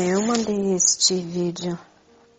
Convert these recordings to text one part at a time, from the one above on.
Eu mandei este vídeo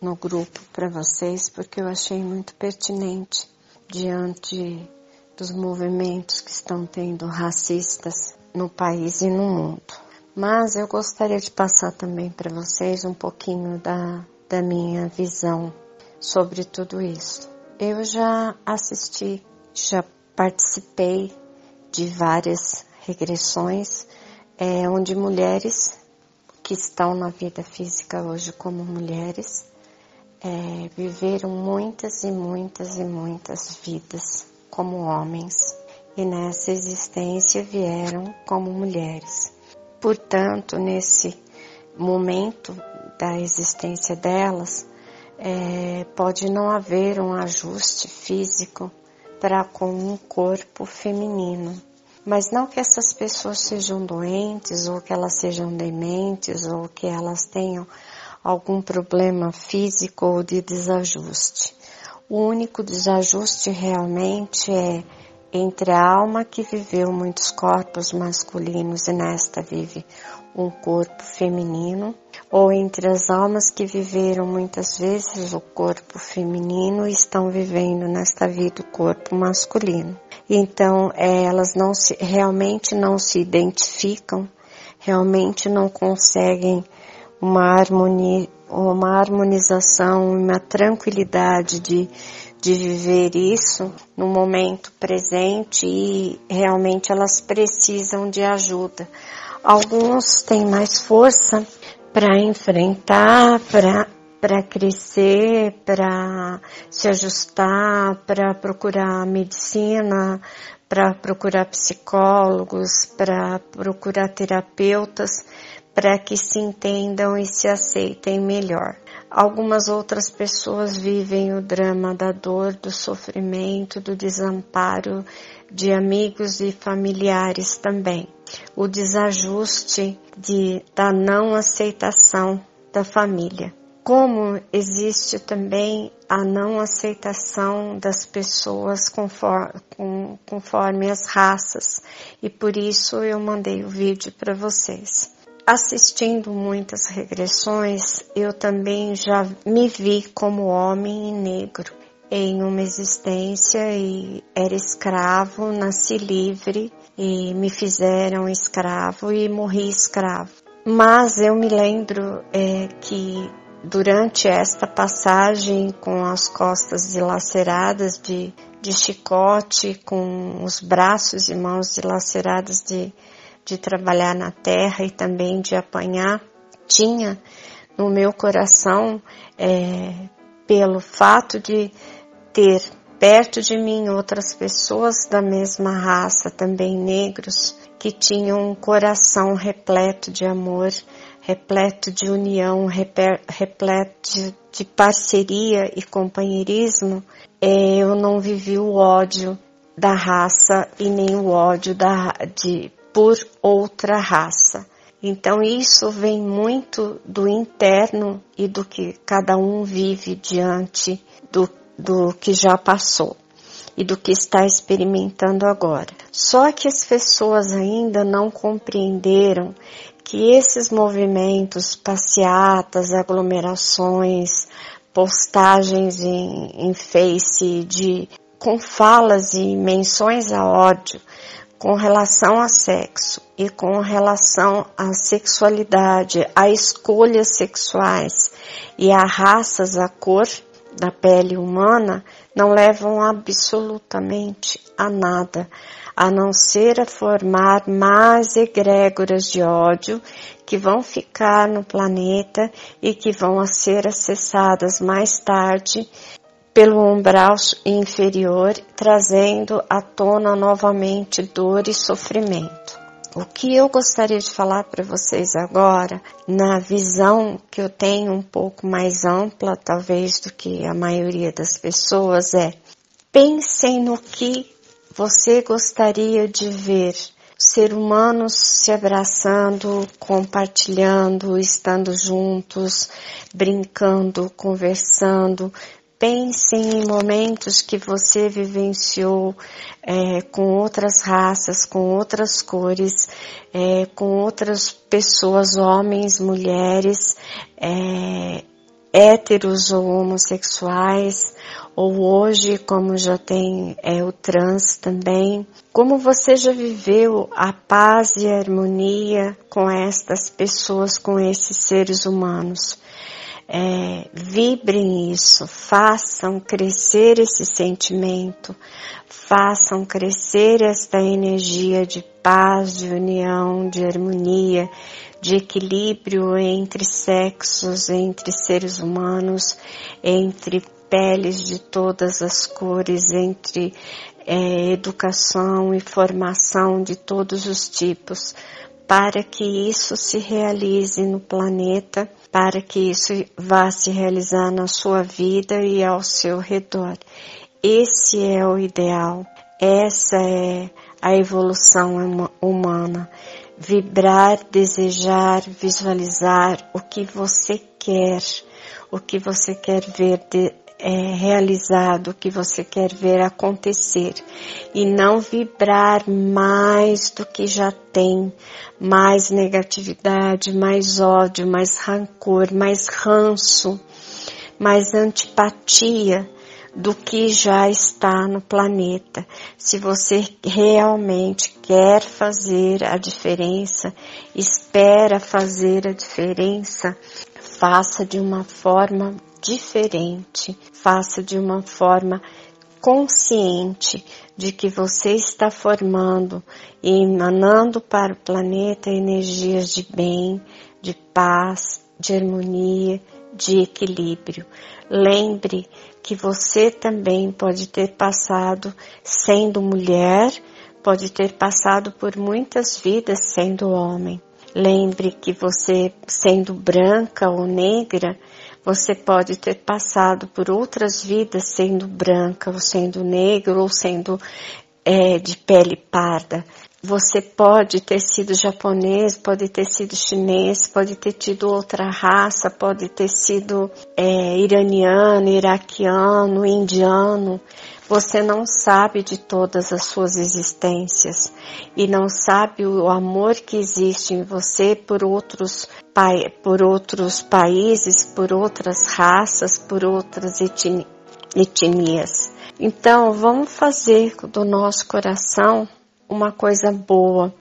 no grupo para vocês porque eu achei muito pertinente diante dos movimentos que estão tendo racistas no país e no mundo. Mas eu gostaria de passar também para vocês um pouquinho da, da minha visão sobre tudo isso. Eu já assisti, já participei de várias regressões é, onde mulheres que estão na vida física hoje como mulheres é, viveram muitas e muitas e muitas vidas como homens e nessa existência vieram como mulheres. Portanto, nesse momento da existência delas, é, pode não haver um ajuste físico para com um corpo feminino. Mas não que essas pessoas sejam doentes ou que elas sejam dementes ou que elas tenham algum problema físico ou de desajuste. O único desajuste realmente é entre a alma que viveu muitos corpos masculinos e nesta vive um corpo feminino, ou entre as almas que viveram muitas vezes o corpo feminino e estão vivendo nesta vida o corpo masculino. Então, é, elas não se, realmente não se identificam, realmente não conseguem uma harmonia, uma harmonização, uma tranquilidade de de viver isso no momento presente e realmente elas precisam de ajuda. Alguns têm mais força para enfrentar, para para crescer, para se ajustar, para procurar medicina, para procurar psicólogos, para procurar terapeutas, para que se entendam e se aceitem melhor. Algumas outras pessoas vivem o drama da dor, do sofrimento, do desamparo de amigos e familiares também. O desajuste de, da não aceitação da família. Como existe também a não aceitação das pessoas conforme, conforme as raças, e por isso eu mandei o vídeo para vocês assistindo muitas regressões, eu também já me vi como homem e negro em uma existência e era escravo, nasci livre e me fizeram escravo e morri escravo. Mas eu me lembro é, que durante esta passagem com as costas dilaceradas de, de chicote, com os braços e mãos dilaceradas de de trabalhar na terra e também de apanhar, tinha no meu coração, é, pelo fato de ter perto de mim outras pessoas da mesma raça, também negros, que tinham um coração repleto de amor, repleto de união, repleto de, de parceria e companheirismo, é, eu não vivi o ódio da raça e nem o ódio da, de, por outra raça. Então isso vem muito do interno e do que cada um vive diante do, do que já passou e do que está experimentando agora. Só que as pessoas ainda não compreenderam que esses movimentos, passeatas, aglomerações, postagens em, em Face de com falas e menções a ódio com relação a sexo e com relação à sexualidade, a escolhas sexuais e a raças, a cor da pele humana, não levam absolutamente a nada, a não ser a formar mais egrégoras de ódio que vão ficar no planeta e que vão ser acessadas mais tarde pelo umbral inferior, trazendo à tona novamente dor e sofrimento. O que eu gostaria de falar para vocês agora, na visão que eu tenho um pouco mais ampla, talvez do que a maioria das pessoas, é pensem no que você gostaria de ver. Ser humanos se abraçando, compartilhando, estando juntos, brincando, conversando, pense em momentos que você vivenciou é, com outras raças, com outras cores, é, com outras pessoas, homens, mulheres, é, héteros ou homossexuais, ou hoje, como já tem é, o trans também, como você já viveu a paz e a harmonia com estas pessoas, com esses seres humanos. É, vibrem isso, façam crescer esse sentimento, façam crescer esta energia de paz, de união, de harmonia, de equilíbrio entre sexos, entre seres humanos, entre peles de todas as cores, entre é, educação e formação de todos os tipos, para que isso se realize no planeta, para que isso vá se realizar na sua vida e ao seu redor. Esse é o ideal, essa é a evolução humana vibrar, desejar, visualizar o que você quer, o que você quer ver de, é, realizado, o que você quer ver acontecer e não vibrar mais do que já tem, mais negatividade, mais ódio, mais rancor, mais ranço, mais antipatia do que já está no planeta. Se você realmente quer fazer a diferença, espera fazer a diferença, faça de uma forma diferente, faça de uma forma consciente de que você está formando e emanando para o planeta energias de bem, de paz, de harmonia, de equilíbrio. Lembre que você também pode ter passado sendo mulher, pode ter passado por muitas vidas sendo homem. Lembre que você, sendo branca ou negra, você pode ter passado por outras vidas sendo branca, ou sendo negro, ou sendo é, de pele parda. Você pode ter sido japonês, pode ter sido chinês, pode ter tido outra raça, pode ter sido é, iraniano, iraquiano, indiano. Você não sabe de todas as suas existências e não sabe o amor que existe em você por outros, por outros países, por outras raças, por outras etnias. Então, vamos fazer do nosso coração uma coisa boa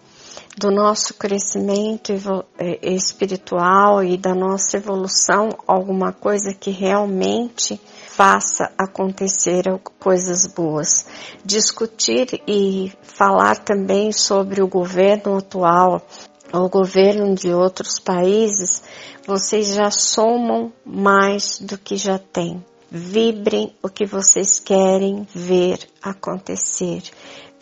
do nosso crescimento é, espiritual e da nossa evolução, alguma coisa que realmente faça acontecer coisas boas. Discutir e falar também sobre o governo atual, o governo de outros países, vocês já somam mais do que já têm. Vibrem o que vocês querem ver acontecer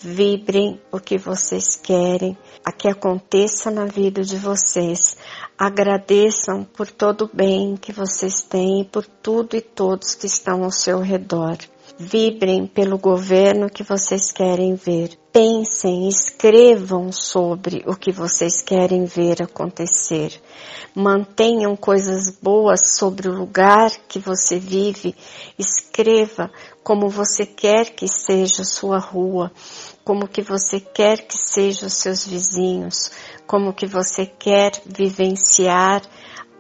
vibrem o que vocês querem, a que aconteça na vida de vocês. Agradeçam por todo o bem que vocês têm e por tudo e todos que estão ao seu redor. Vibrem pelo governo que vocês querem ver. Pensem, escrevam sobre o que vocês querem ver acontecer. Mantenham coisas boas sobre o lugar que você vive. Escreva como você quer que seja sua rua como que você quer que sejam os seus vizinhos, como que você quer vivenciar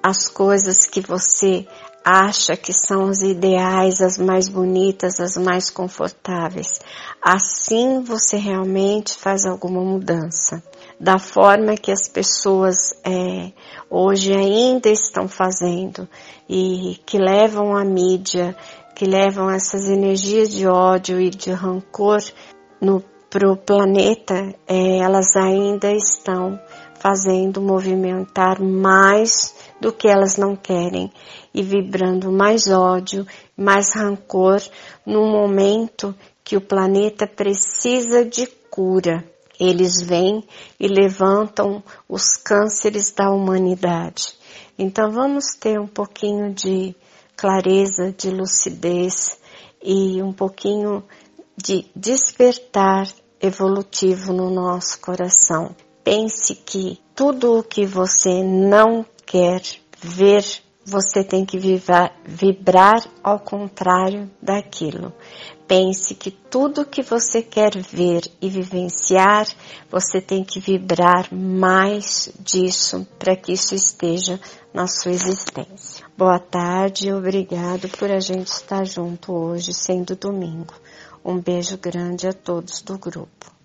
as coisas que você acha que são os ideais, as mais bonitas, as mais confortáveis. Assim você realmente faz alguma mudança. Da forma que as pessoas é, hoje ainda estão fazendo e que levam a mídia, que levam essas energias de ódio e de rancor no para o planeta, é, elas ainda estão fazendo movimentar mais do que elas não querem e vibrando mais ódio, mais rancor no momento que o planeta precisa de cura. Eles vêm e levantam os cânceres da humanidade. Então vamos ter um pouquinho de clareza, de lucidez e um pouquinho de despertar evolutivo no nosso coração. Pense que tudo o que você não quer ver você tem que vibrar, vibrar ao contrário daquilo. Pense que tudo que você quer ver e vivenciar, você tem que vibrar mais disso para que isso esteja na sua existência. Boa tarde obrigado por a gente estar junto hoje, sendo domingo. Um beijo grande a todos do grupo.